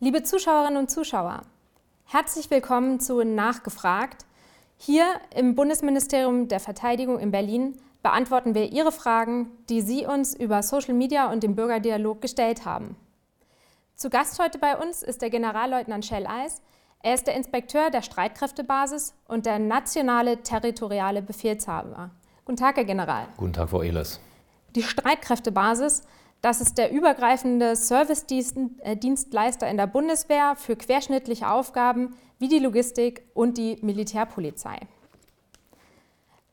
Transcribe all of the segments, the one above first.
Liebe Zuschauerinnen und Zuschauer, herzlich willkommen zu Nachgefragt. Hier im Bundesministerium der Verteidigung in Berlin beantworten wir Ihre Fragen, die Sie uns über Social Media und den Bürgerdialog gestellt haben. Zu Gast heute bei uns ist der Generalleutnant Shell Eis. Er ist der Inspekteur der Streitkräftebasis und der nationale territoriale Befehlshaber. Guten Tag, Herr General. Guten Tag, Frau Ehlers. Die Streitkräftebasis, das ist der übergreifende Service-Dienstleister äh, in der Bundeswehr für querschnittliche Aufgaben wie die Logistik und die Militärpolizei.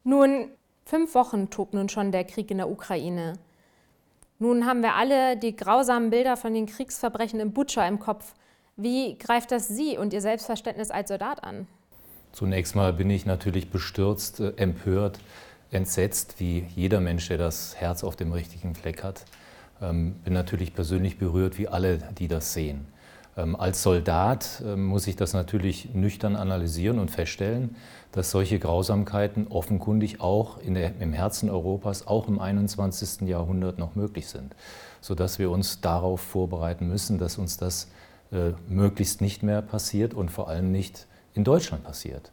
Nun, fünf Wochen tobt nun schon der Krieg in der Ukraine. Nun haben wir alle die grausamen Bilder von den Kriegsverbrechen in Butscha im Kopf. Wie greift das Sie und Ihr Selbstverständnis als Soldat an? Zunächst mal bin ich natürlich bestürzt, äh, empört, entsetzt, wie jeder Mensch, der das Herz auf dem richtigen Fleck hat. Ähm, bin natürlich persönlich berührt, wie alle, die das sehen. Ähm, als Soldat ähm, muss ich das natürlich nüchtern analysieren und feststellen, dass solche Grausamkeiten offenkundig auch der, im Herzen Europas, auch im 21. Jahrhundert noch möglich sind, sodass wir uns darauf vorbereiten müssen, dass uns das äh, möglichst nicht mehr passiert und vor allem nicht in Deutschland passiert.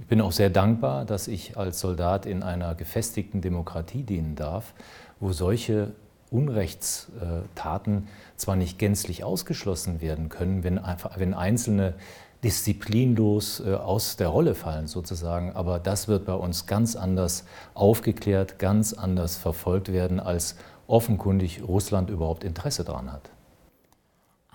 Ich bin auch sehr dankbar, dass ich als Soldat in einer gefestigten Demokratie dienen darf, wo solche Unrechtstaten zwar nicht gänzlich ausgeschlossen werden können, wenn, wenn einzelne disziplinlos äh, aus der Rolle fallen sozusagen, aber das wird bei uns ganz anders aufgeklärt, ganz anders verfolgt werden, als offenkundig Russland überhaupt Interesse daran hat.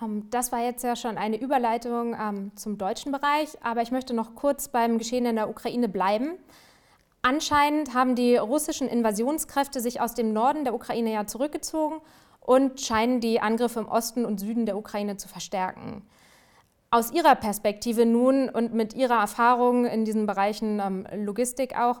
Ähm, das war jetzt ja schon eine Überleitung ähm, zum deutschen Bereich, aber ich möchte noch kurz beim Geschehen in der Ukraine bleiben. Anscheinend haben die russischen Invasionskräfte sich aus dem Norden der Ukraine ja zurückgezogen und scheinen die Angriffe im Osten und Süden der Ukraine zu verstärken. Aus Ihrer Perspektive nun und mit Ihrer Erfahrung in diesen Bereichen ähm, Logistik auch,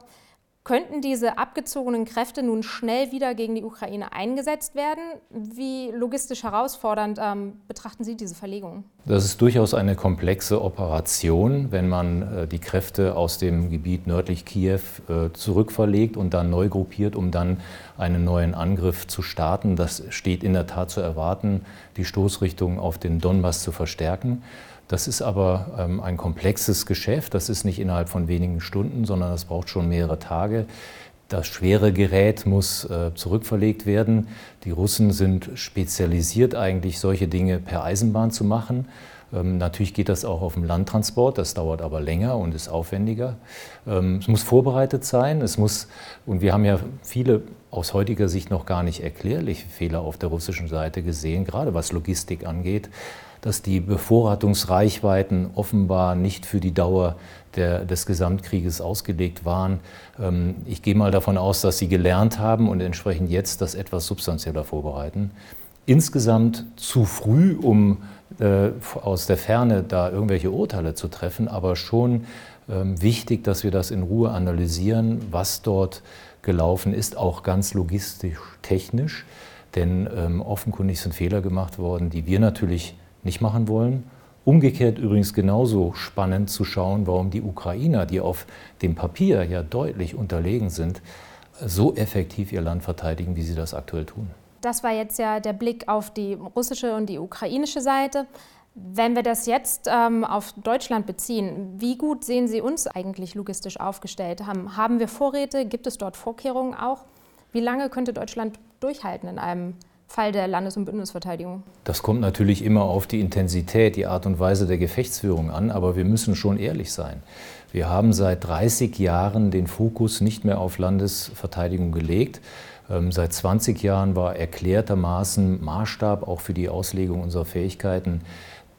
Könnten diese abgezogenen Kräfte nun schnell wieder gegen die Ukraine eingesetzt werden? Wie logistisch herausfordernd ähm, betrachten Sie diese Verlegung? Das ist durchaus eine komplexe Operation, wenn man äh, die Kräfte aus dem Gebiet nördlich Kiew äh, zurückverlegt und dann neu gruppiert, um dann einen neuen Angriff zu starten. Das steht in der Tat zu erwarten, die Stoßrichtung auf den Donbass zu verstärken. Das ist aber ähm, ein komplexes Geschäft. Das ist nicht innerhalb von wenigen Stunden, sondern das braucht schon mehrere Tage. Das schwere Gerät muss äh, zurückverlegt werden. Die Russen sind spezialisiert eigentlich, solche Dinge per Eisenbahn zu machen. Ähm, natürlich geht das auch auf dem Landtransport, das dauert aber länger und ist aufwendiger. Ähm, es muss vorbereitet sein, es muss, und wir haben ja viele aus heutiger Sicht noch gar nicht erklärliche Fehler auf der russischen Seite gesehen, gerade was Logistik angeht dass die Bevorratungsreichweiten offenbar nicht für die Dauer der, des Gesamtkrieges ausgelegt waren. Ähm, ich gehe mal davon aus, dass Sie gelernt haben und entsprechend jetzt das etwas substanzieller vorbereiten. Insgesamt zu früh, um äh, aus der Ferne da irgendwelche Urteile zu treffen, aber schon ähm, wichtig, dass wir das in Ruhe analysieren, was dort gelaufen ist, auch ganz logistisch technisch. Denn ähm, offenkundig sind Fehler gemacht worden, die wir natürlich nicht machen wollen. Umgekehrt übrigens genauso spannend zu schauen, warum die Ukrainer, die auf dem Papier ja deutlich unterlegen sind, so effektiv ihr Land verteidigen, wie sie das aktuell tun. Das war jetzt ja der Blick auf die russische und die ukrainische Seite. Wenn wir das jetzt ähm, auf Deutschland beziehen, wie gut sehen Sie uns eigentlich logistisch aufgestellt? Haben, haben wir Vorräte? Gibt es dort Vorkehrungen auch? Wie lange könnte Deutschland durchhalten in einem Fall der Landes- und Bündnisverteidigung? Das kommt natürlich immer auf die Intensität, die Art und Weise der Gefechtsführung an, aber wir müssen schon ehrlich sein. Wir haben seit 30 Jahren den Fokus nicht mehr auf Landesverteidigung gelegt. Ähm, seit 20 Jahren war erklärtermaßen Maßstab auch für die Auslegung unserer Fähigkeiten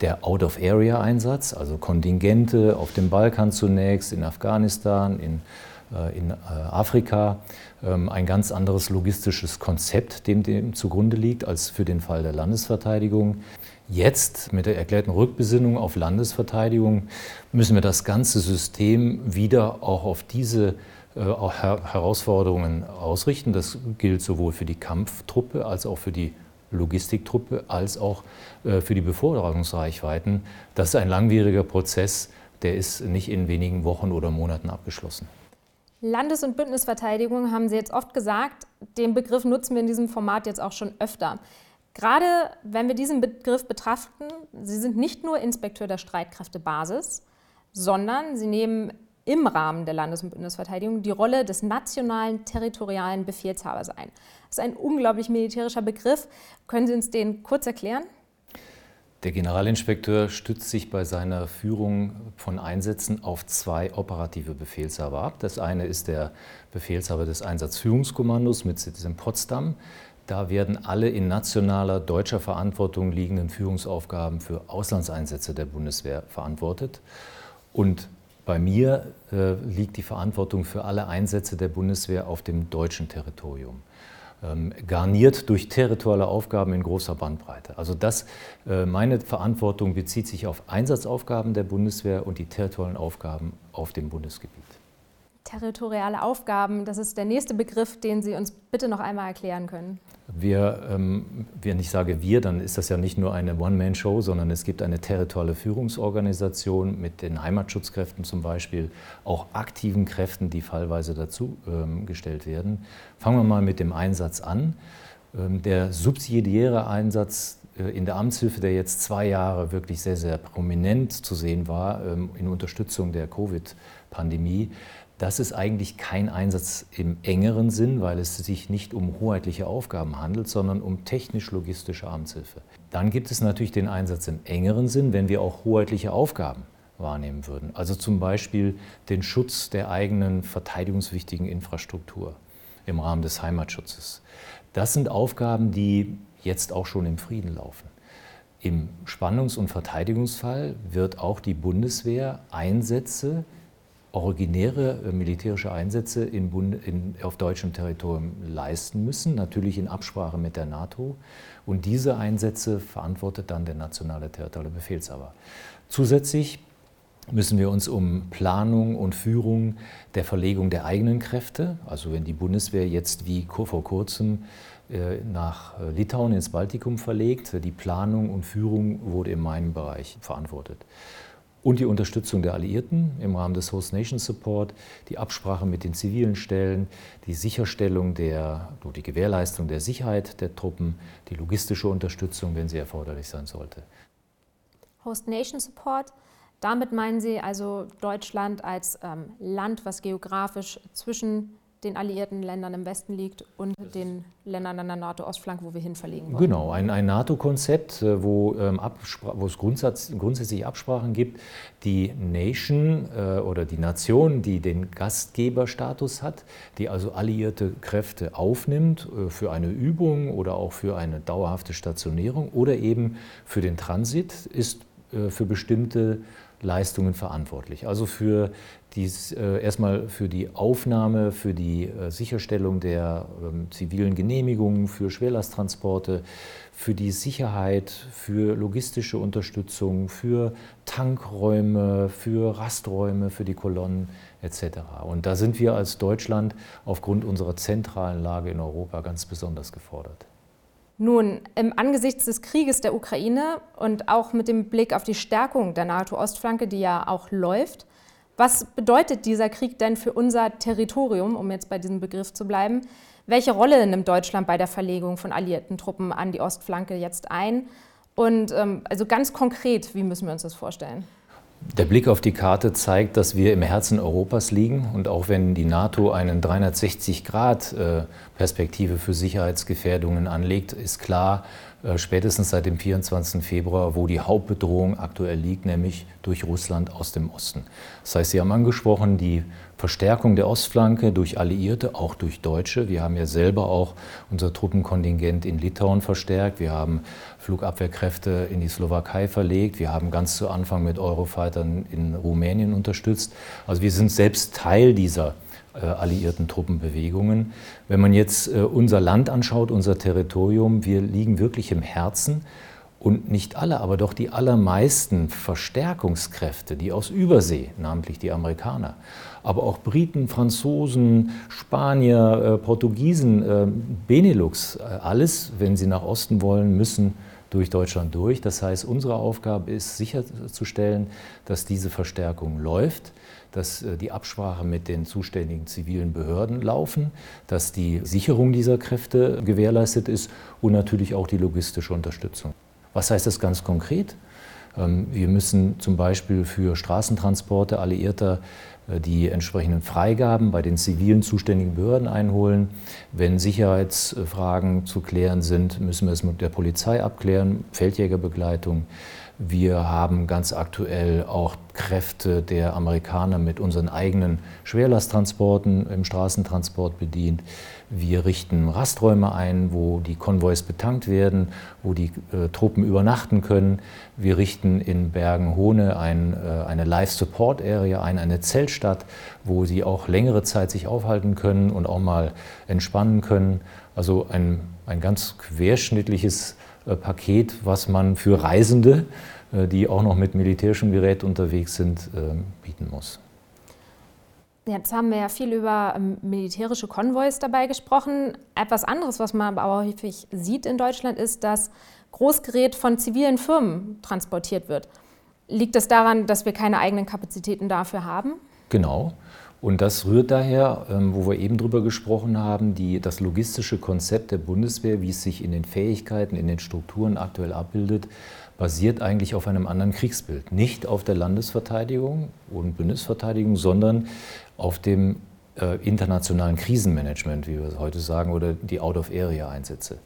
der Out-of-Area-Einsatz, also Kontingente auf dem Balkan zunächst, in Afghanistan, in in äh, Afrika ähm, ein ganz anderes logistisches Konzept, dem dem zugrunde liegt, als für den Fall der Landesverteidigung. Jetzt mit der erklärten Rückbesinnung auf Landesverteidigung müssen wir das ganze System wieder auch auf diese äh, Herausforderungen ausrichten. Das gilt sowohl für die Kampftruppe als auch für die Logistiktruppe als auch für die Beforderungsreichweiten. Das ist ein langwieriger Prozess, der ist nicht in wenigen Wochen oder Monaten abgeschlossen. Landes- und Bündnisverteidigung haben Sie jetzt oft gesagt. Den Begriff nutzen wir in diesem Format jetzt auch schon öfter. Gerade wenn wir diesen Begriff betrachten, Sie sind nicht nur Inspekteur der Streitkräftebasis, sondern Sie nehmen im Rahmen der Landes- und Bundesverteidigung die Rolle des nationalen territorialen Befehlshabers ein. Das ist ein unglaublich militärischer Begriff. Können Sie uns den kurz erklären? Der Generalinspekteur stützt sich bei seiner Führung von Einsätzen auf zwei operative Befehlshaber ab. Das eine ist der Befehlshaber des Einsatzführungskommandos mit Sitz in Potsdam. Da werden alle in nationaler deutscher Verantwortung liegenden Führungsaufgaben für Auslandseinsätze der Bundeswehr verantwortet. Und bei mir äh, liegt die Verantwortung für alle Einsätze der Bundeswehr auf dem deutschen Territorium. Ähm, garniert durch territoriale Aufgaben in großer Bandbreite. Also das, äh, meine Verantwortung bezieht sich auf Einsatzaufgaben der Bundeswehr und die territorialen Aufgaben auf dem Bundesgebiet territoriale Aufgaben, das ist der nächste Begriff, den Sie uns bitte noch einmal erklären können. Wir, ähm, wenn ich sage wir, dann ist das ja nicht nur eine One-Man-Show, sondern es gibt eine territoriale Führungsorganisation mit den Heimatschutzkräften zum Beispiel, auch aktiven Kräften, die fallweise dazu ähm, werden. Fangen wir mal mit dem Einsatz an. Ähm, der subsidiäre Einsatz äh, in der Amtshilfe, der jetzt zwei Jahre wirklich sehr, sehr prominent zu sehen war ähm, in Unterstützung der Covid-Pandemie, das ist eigentlich kein Einsatz im engeren Sinn, weil es sich nicht um hoheitliche Aufgaben handelt, sondern um technisch-logistische Amtshilfe. Dann gibt es natürlich den Einsatz im engeren Sinn, wenn wir auch hoheitliche Aufgaben wahrnehmen würden. Also zum Beispiel den Schutz der eigenen verteidigungswichtigen Infrastruktur im Rahmen des Heimatschutzes. Das sind Aufgaben, die jetzt auch schon im Frieden laufen. Im Spannungs- und Verteidigungsfall wird auch die Bundeswehr Einsätze originäre äh, militärische Einsätze in Bund, in, auf deutschem Territorium leisten müssen, natürlich in Absprache mit der NATO. Und diese Einsätze verantwortet dann der nationale territoriale Befehlshaber. Zusätzlich müssen wir uns um Planung und Führung der Verlegung der eigenen Kräfte, also wenn die Bundeswehr jetzt wie vor kurzem äh, nach äh, Litauen ins Baltikum verlegt, die Planung und Führung wurde in meinem Bereich verantwortet und die Unterstützung der Alliierten im Rahmen des Host Nation Support, die Absprache mit den zivilen Stellen, die Sicherstellung der, die Gewährleistung der Sicherheit der Truppen, die logistische Unterstützung, wenn sie erforderlich sein sollte. Host Nation Support, damit meinen Sie also Deutschland als ähm, Land, was geografisch zwischen den alliierten Ländern im Westen liegt und den Ländern an der NATO-Ostflanke, wo wir hin verlegen wollen. Genau, ein, ein NATO-Konzept, äh, wo, ähm, wo es Grundsatz, grundsätzlich Absprachen gibt. Die Nation äh, oder die Nation, die den Gastgeberstatus hat, die also alliierte Kräfte aufnimmt äh, für eine Übung oder auch für eine dauerhafte Stationierung oder eben für den Transit, ist äh, für bestimmte Leistungen verantwortlich. Also für dies, äh, erstmal für die Aufnahme, für die äh, Sicherstellung der ähm, zivilen Genehmigungen, für Schwerlasttransporte, für die Sicherheit, für logistische Unterstützung, für Tankräume, für Rasträume, für die Kolonnen etc. Und da sind wir als Deutschland aufgrund unserer zentralen Lage in Europa ganz besonders gefordert. Nun, im Angesichts des Krieges der Ukraine und auch mit dem Blick auf die Stärkung der NATO-Ostflanke, die ja auch läuft, was bedeutet dieser Krieg denn für unser Territorium, um jetzt bei diesem Begriff zu bleiben? Welche Rolle nimmt Deutschland bei der Verlegung von alliierten Truppen an die Ostflanke jetzt ein? Und ähm, also ganz konkret, wie müssen wir uns das vorstellen? Der Blick auf die Karte zeigt, dass wir im Herzen Europas liegen. Und auch wenn die NATO einen 360-Grad-Perspektive für Sicherheitsgefährdungen anlegt, ist klar, äh, spätestens seit dem 24. Februar, wo die Hauptbedrohung aktuell liegt, nämlich durch Russland aus dem Osten. Das heißt, Sie haben angesprochen, die Verstärkung der Ostflanke durch Alliierte, auch durch Deutsche. Wir haben ja selber auch unser Truppenkontingent in Litauen verstärkt. Wir haben Flugabwehrkräfte in die Slowakei verlegt. Wir haben ganz zu Anfang mit Eurofightern in Rumänien unterstützt. Also wir sind selbst Teil dieser äh, alliierten Truppenbewegungen. Wenn man jetzt äh, unser Land anschaut, unser Territorium, wir liegen wirklich im Herzen und nicht alle, aber doch die allermeisten Verstärkungskräfte, die aus Übersee, namentlich die Amerikaner, aber auch Briten, Franzosen, Spanier, äh, Portugiesen, Benelux, alles, wenn sie nach Osten wollen, müssen durch Deutschland durch. Das heißt, unsere Aufgabe ist sicherzustellen, dass diese Verstärkung läuft, dass äh, die Absprache mit den zuständigen zivilen Behörden laufen, dass die Sicherung dieser Kräfte gewährleistet ist und natürlich auch die logistische Unterstützung. Was heißt das ganz konkret? Ähm, wir müssen zum Beispiel für Straßentransporte Alliierter die entsprechenden Freigaben bei den zivilen zuständigen Behörden einholen. Wenn Sicherheitsfragen zu klären sind, müssen wir es mit der Polizei abklären, Feldjägerbegleitung. Wir haben ganz aktuell auch Kräfte der Amerikaner mit unseren eigenen Schwerlasttransporten im Straßentransport bedient. Wir richten Rasträume ein, wo die Konvois betankt werden, wo die äh, Truppen übernachten können. Wir richten in Bergen-Hohne ein, äh, eine Live-Support-Area ein, eine Zeltstadt, wo sie auch längere Zeit sich aufhalten können und auch mal entspannen können. Also ein, ein ganz querschnittliches äh, Paket, was man für Reisende, äh, die auch noch mit militärischem Gerät unterwegs sind, ähm, bieten muss. Jetzt haben wir ja viel über ähm, militärische Konvois dabei gesprochen. Etwas anderes, was man aber häufig sieht in Deutschland, ist, dass Großgerät von zivilen Firmen transportiert wird. Liegt das daran, dass wir keine eigenen Kapazitäten dafür haben? Genau. Und das rührt daher, ähm, wo wir eben drüber gesprochen haben, die, das logistische Konzept der Bundeswehr, wie es sich in den Fähigkeiten, in den Strukturen aktuell abbildet, basiert eigentlich auf einem anderen Kriegsbild. Nicht auf der Landesverteidigung und Bundesverteidigung, sondern auf dem äh, internationalen Krisenmanagement, wie wir es heute sagen, oder die Out-of-Area-Einsätze.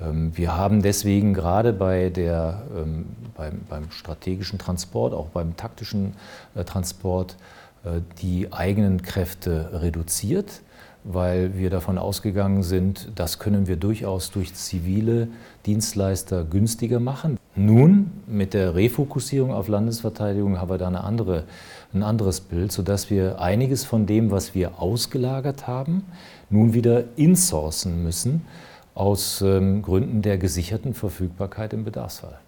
Ähm, wir haben deswegen gerade bei der, ähm, beim, beim, strategischen Transport, auch beim taktischen äh, Transport, äh, die eigenen Kräfte reduziert, weil wir davon ausgegangen sind, das können wir durchaus durch zivile Dienstleister günstiger machen. Nun, mit der Refokussierung auf Landesverteidigung haben wir da eine andere, ein anderes Bild, sodass wir einiges von dem, was wir ausgelagert haben, nun wieder insourcen müssen aus ähm, Gründen der gesicherten Verfügbarkeit im Bedarfsfall.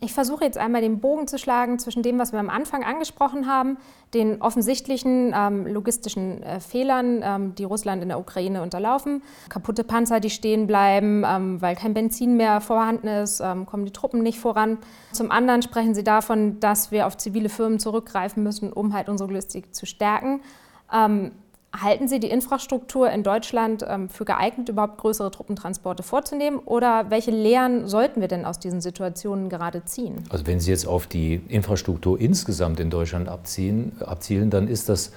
Ich versuche jetzt einmal den Bogen zu schlagen zwischen dem, was wir am Anfang angesprochen haben, den offensichtlichen ähm, logistischen äh, Fehlern, ähm, die Russland in der Ukraine unterlaufen, kaputte Panzer, die stehen bleiben, ähm, weil kein Benzin mehr vorhanden ist, ähm, kommen die Truppen nicht voran. Zum anderen sprechen Sie davon, dass wir auf zivile Firmen zurückgreifen müssen, um halt unsere Logistik zu stärken. Halten Sie die Infrastruktur in Deutschland ähm, für geeignet, überhaupt größere Truppentransporte vorzunehmen? Oder welche Lehren sollten wir denn aus diesen Situationen gerade ziehen? Also wenn Sie jetzt auf die Infrastruktur insgesamt in Deutschland abziehen, abzielen, dann ist das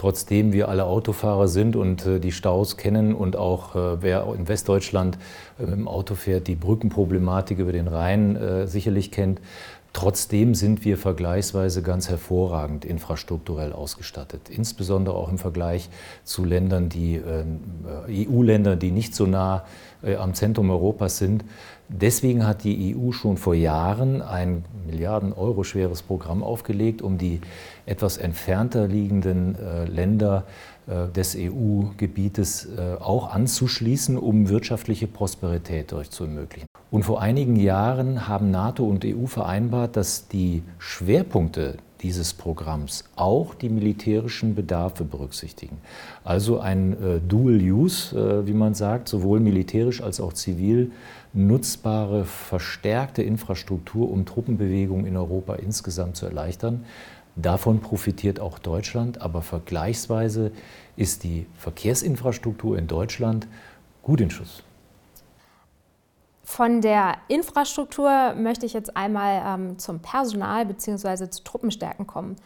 trotzdem wir alle Autofahrer sind und äh, die Staus kennen und auch äh, wer in Westdeutschland äh, im Auto fährt, die Brückenproblematik über den Rhein äh, sicherlich kennt, Trotzdem sind wir vergleichsweise ganz hervorragend infrastrukturell ausgestattet, insbesondere auch im Vergleich zu Ländern, die äh, EU-Ländern, die nicht so nah äh, am Zentrum Europas sind. Deswegen hat die EU schon vor Jahren ein Milliarden Euro schweres Programm aufgelegt, um die etwas entfernter liegenden äh, Länder des EU-Gebietes auch anzuschließen, um wirtschaftliche Prosperität durch zu ermöglichen. Und vor einigen Jahren haben NATO und EU vereinbart, dass die Schwerpunkte dieses Programms auch die militärischen Bedarfe berücksichtigen. Also ein äh, Dual Use, äh, wie man sagt, sowohl militärisch als auch zivil nutzbare, verstärkte Infrastruktur, um Truppenbewegungen in Europa insgesamt zu erleichtern. Davon profitiert auch Deutschland, aber vergleichsweise ist die Verkehrsinfrastruktur in Deutschland gut in Schuss. Von der Infrastruktur möchte ich jetzt einmal ähm, zum Personal bzw. zu Truppenstärken kommen.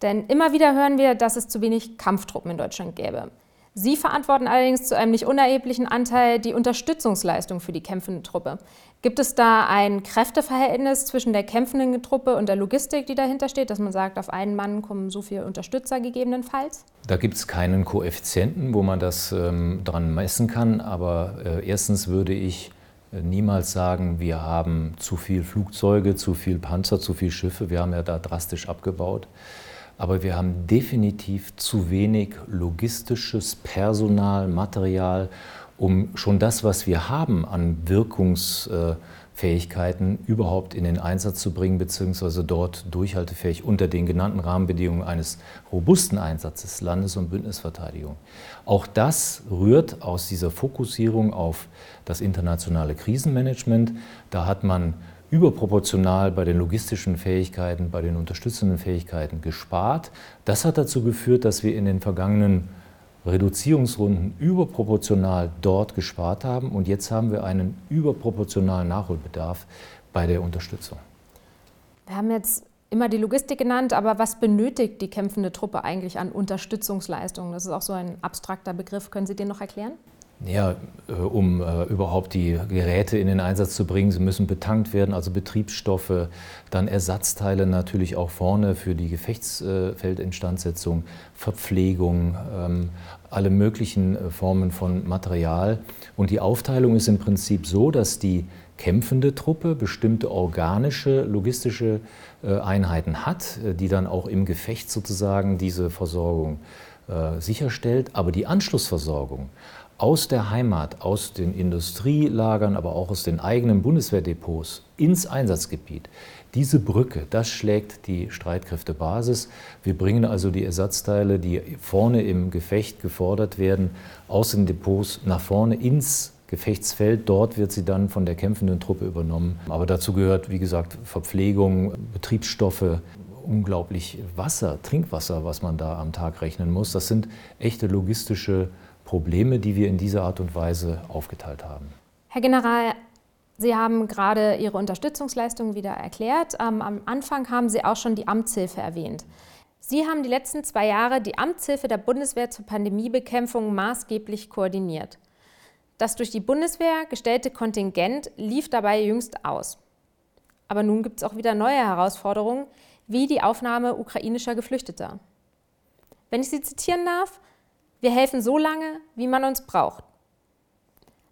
Denn immer wieder hören wir, dass es zu wenig Kampftruppen in Deutschland gäbe. Sie verantworten allerdings zu einem nicht unerheblichen Anteil die Unterstützungsleistung für die kämpfende Truppe. Gibt es da ein Kräfteverhältnis zwischen der kämpfenden Truppe und der Logistik, die dahinter steht, dass man sagt, auf einen Mann kommen so viele Unterstützer gegebenenfalls? Da gibt es keinen Koeffizienten, wo man das ähm, dran messen kann. Aber äh, erstens würde ich niemals sagen, wir haben zu viel Flugzeuge, zu viel Panzer, zu viel Schiffe. Wir haben ja da drastisch abgebaut. Aber wir haben definitiv zu wenig logistisches Personal, Material, um schon das, was wir haben an Wirkungsfähigkeit Fähigkeiten überhaupt in den Einsatz zu bringen, beziehungsweise dort durchhaltefähig unter den genannten Rahmenbedingungen eines robusten Einsatzes Landes- und Bündnisverteidigung. Auch das rührt aus dieser Fokussierung auf das internationale Krisenmanagement. Da hat man überproportional bei den logistischen Fähigkeiten, bei den unterstützenden Fähigkeiten gespart. Das hat dazu geführt, dass wir in den vergangenen Reduzierungsrunden überproportional dort gespart haben und jetzt haben wir einen überproportionalen Nachholbedarf bei der Unterstützung. Wir haben jetzt immer die Logistik genannt, aber was benötigt die kämpfende Truppe eigentlich an Unterstützungsleistungen? Das ist auch so ein abstrakter Begriff. Können Sie den noch erklären? Ja, äh, um äh, überhaupt die Geräte in den Einsatz zu bringen, sie müssen betankt werden, also Betriebsstoffe, dann Ersatzteile natürlich auch vorne für die Gefechtsfeldinstandsetzung, Verpflegung, ähm, alle möglichen äh, Formen von Material. Und die Aufteilung ist im Prinzip so, dass die kämpfende Truppe bestimmte organische, logistische Einheiten hat, die dann auch im Gefecht sozusagen diese Versorgung sicherstellt. Aber die Anschlussversorgung aus der Heimat, aus den Industrielagern, aber auch aus den eigenen Bundeswehrdepots ins Einsatzgebiet. Diese Brücke, das schlägt die Streitkräftebasis. Wir bringen also die Ersatzteile, die vorne im Gefecht gefordert werden, aus den Depots nach vorne ins Gefechtsfeld. Dort wird sie dann von der kämpfenden Truppe übernommen. Aber dazu gehört, wie gesagt, Verpflegung, Betriebsstoffe, unglaublich Wasser, Trinkwasser, was man da am Tag rechnen muss. Das sind echte logistische Probleme, die wir in dieser Art und Weise aufgeteilt haben. Herr General, Sie haben gerade Ihre Unterstützungsleistungen wieder erklärt. Ähm, am Anfang haben Sie auch schon die Amtshilfe erwähnt. Sie haben die letzten zwei Jahre die Amtshilfe der Bundeswehr zur Pandemiebekämpfung maßgeblich koordiniert. Das durch die Bundeswehr gestellte Kontingent lief dabei jüngst aus. Aber nun gibt es auch wieder neue Herausforderungen, wie die Aufnahme ukrainischer Geflüchteter. Wenn ich Sie zitieren darf, wir helfen so lange, wie man uns braucht.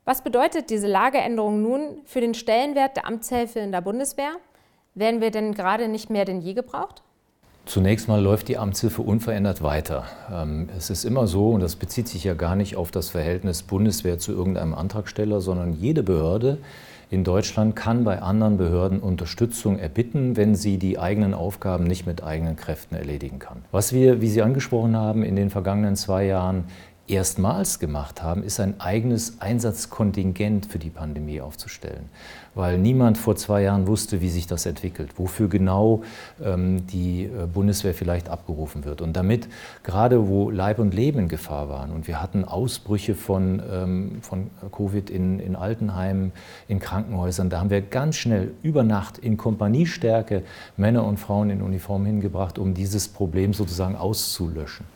Was bedeutet diese Lageänderung nun für den Stellenwert der Amtshilfe in der Bundeswehr? Werden wir denn gerade nicht mehr denn je gebraucht? Zunächst mal läuft die Amtshilfe unverändert weiter. Ähm, es ist immer so, und das bezieht sich ja gar nicht auf das Verhältnis Bundeswehr zu irgendeinem Antragsteller, sondern jede Behörde in Deutschland kann bei anderen Behörden Unterstützung erbitten, wenn sie die eigenen Aufgaben nicht mit eigenen Kräften erledigen kann. Was wir, wie Sie angesprochen haben, in den vergangenen zwei Jahren erstmals gemacht haben, ist ein eigenes Einsatzkontingent für die Pandemie aufzustellen. Weil niemand vor zwei Jahren wusste, wie sich das entwickelt, wofür genau ähm, die äh, Bundeswehr vielleicht abgerufen wird. Und damit, gerade wo Leib und Leben in Gefahr waren und wir hatten Ausbrüche von, ähm, von Covid in, in Altenheimen, in Krankenhäusern, da haben wir ganz schnell über Nacht in Kompaniestärke Männer und Frauen in Uniform hingebracht, um dieses Problem sozusagen auszulöschen.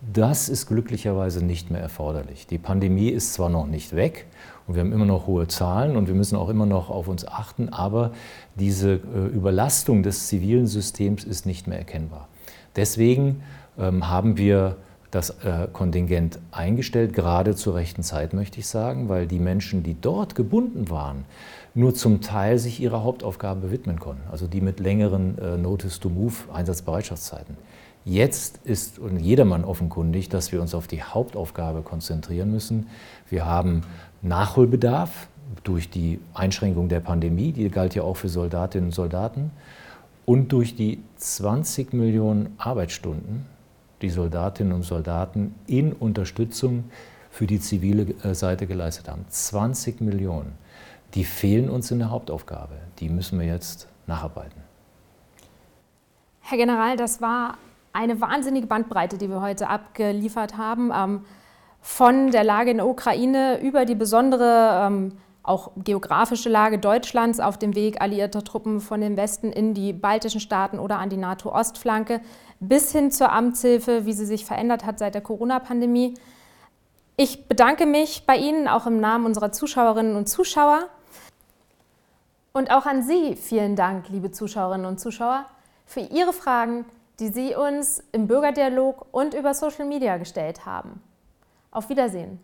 Das ist glücklicherweise nicht mehr erforderlich. Die Pandemie ist zwar noch nicht weg und wir haben immer noch hohe Zahlen und wir müssen auch immer noch auf uns achten, aber diese äh, Überlastung des zivilen Systems ist nicht mehr erkennbar. Deswegen ähm, haben wir das äh, Kontingent eingestellt, gerade zur rechten Zeit möchte ich sagen, weil die Menschen, die dort gebunden waren, nur zum Teil sich ihrer Hauptaufgabe widmen konnten, also die mit längeren äh, Notice-to-Move-Einsatzbereitschaftszeiten. Jetzt ist jedermann offenkundig, dass wir uns auf die Hauptaufgabe konzentrieren müssen. Wir haben Nachholbedarf durch die Einschränkung der Pandemie, die galt ja auch für Soldatinnen und Soldaten, und durch die 20 Millionen Arbeitsstunden, die Soldatinnen und Soldaten in Unterstützung für die zivile äh, Seite geleistet haben. 20 Millionen. Die fehlen uns in der Hauptaufgabe. Die müssen wir jetzt nacharbeiten. Herr General, das war eine wahnsinnige Bandbreite, die wir heute abgeliefert haben. Ähm, von der Lage in der Ukraine über die besondere, ähm, auch geografische Lage Deutschlands auf dem Weg alliierter Truppen von dem Westen in die baltischen Staaten oder an die NATO-Ostflanke, bis hin zur Amtshilfe, wie sie sich verändert hat seit der Corona-Pandemie. Ich bedanke mich bei Ihnen auch im Namen unserer Zuschauerinnen und Zuschauer. Und auch an Sie vielen Dank, liebe Zuschauerinnen und Zuschauer, für Ihre Fragen, die Sie uns im Bürgerdialog und über Social Media gestellt haben. Auf Wiedersehen.